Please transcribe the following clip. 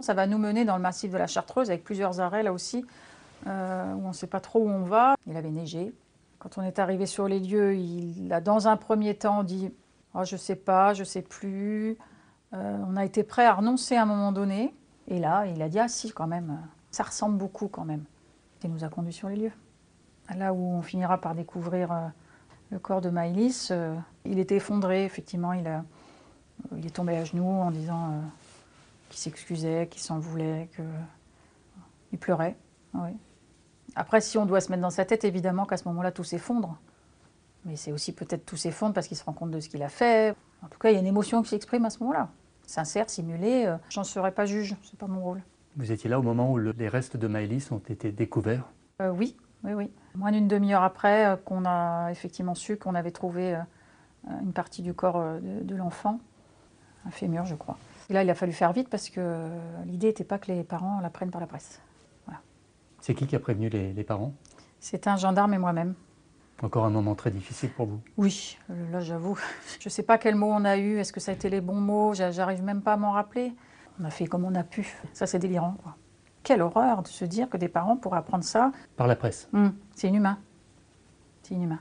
Ça va nous mener dans le massif de la Chartreuse avec plusieurs arrêts là aussi, euh, où on ne sait pas trop où on va. Il avait neigé. Quand on est arrivé sur les lieux, il a dans un premier temps dit oh, Je sais pas, je sais plus. Euh, on a été prêt à renoncer à un moment donné. Et là, il a dit Ah, si, quand même, ça ressemble beaucoup quand même. Il nous a conduits sur les lieux. Là où on finira par découvrir euh, le corps de Maïlis, il était effondré, effectivement. Il est tombé à genoux en disant qu'il s'excusait, qu'il s'en voulait, qu'il pleurait. Oui. Après, si on doit se mettre dans sa tête, évidemment qu'à ce moment-là, tout s'effondre. Mais c'est aussi peut-être tout s'effondre parce qu'il se rend compte de ce qu'il a fait. En tout cas, il y a une émotion qui s'exprime à ce moment-là. Sincère, simulée, euh, j'en serais pas juge, c'est pas mon rôle. Vous étiez là au moment où les restes de Maëlys ont été découverts? Euh, Oui, oui, oui. Moins d'une demi-heure après euh, qu'on a effectivement su qu'on avait trouvé une partie du corps de, de l'enfant, un fémur, je crois. Et là, il a fallu faire vite parce que l'idée n'était pas que les parents la prennent par la presse. C'est qui qui a prévenu les, parents? C'est un gendarme et moi-même. Encore un moment très difficile pour vous? Oui, là j'avoue. Je ne sais pas quels mots on a eu, est-ce que ça a été les bons mots, j'arrive même pas à m'en rappeler. On a fait comme on a pu. Ça c'est délirant. Quoi. Quelle horreur de se dire que des parents pourraient apprendre ça. Par la presse? Hum, c'est inhumain. C'est inhumain.